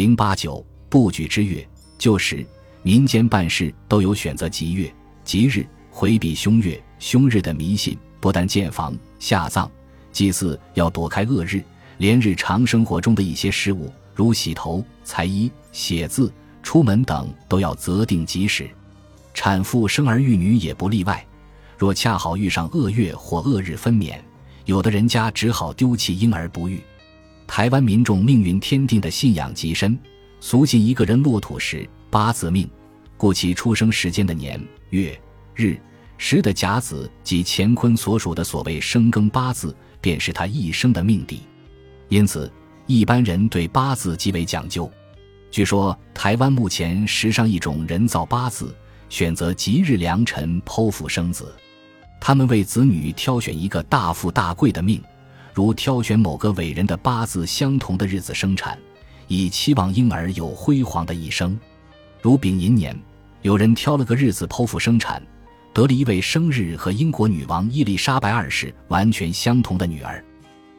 零八九不举之月，旧时民间办事都有选择吉月、吉日，回避凶月、凶日的迷信。不但建房、下葬、祭祀要躲开恶日，连日常生活中的一些事物，如洗头、裁衣、写字、出门等，都要择定吉时。产妇生儿育女也不例外。若恰好遇上恶月或恶日分娩，有的人家只好丢弃婴儿不育。台湾民众命运天定的信仰极深，俗信一个人落土时八字命，故其出生时间的年月日时的甲子及乾坤所属的所谓生庚八字，便是他一生的命地。因此，一般人对八字极为讲究。据说，台湾目前时尚一种人造八字，选择吉日良辰剖腹生子，他们为子女挑选一个大富大贵的命。如挑选某个伟人的八字相同的日子生产，以期望婴儿有辉煌的一生。如丙寅年，有人挑了个日子剖腹生产，得了一位生日和英国女王伊丽莎白二世完全相同的女儿。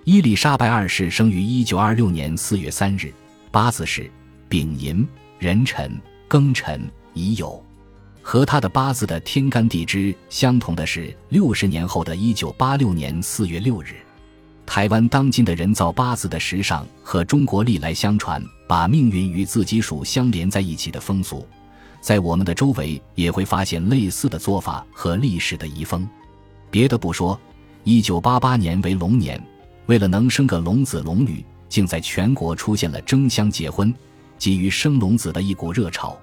伊丽莎白二世生于一九二六年四月三日，八字是丙寅、壬辰、庚辰、乙酉。和她的八字的天干地支相同的是六十年后的一九八六年四月六日。台湾当今的人造八字的时尚和中国历来相传把命运与自己属相连在一起的风俗，在我们的周围也会发现类似的做法和历史的遗风。别的不说，一九八八年为龙年，为了能生个龙子龙女，竟在全国出现了争相结婚、急于生龙子的一股热潮。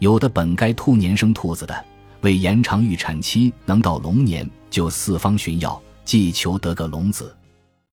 有的本该兔年生兔子的，为延长预产期能到龙年，就四方寻药，冀求得个龙子。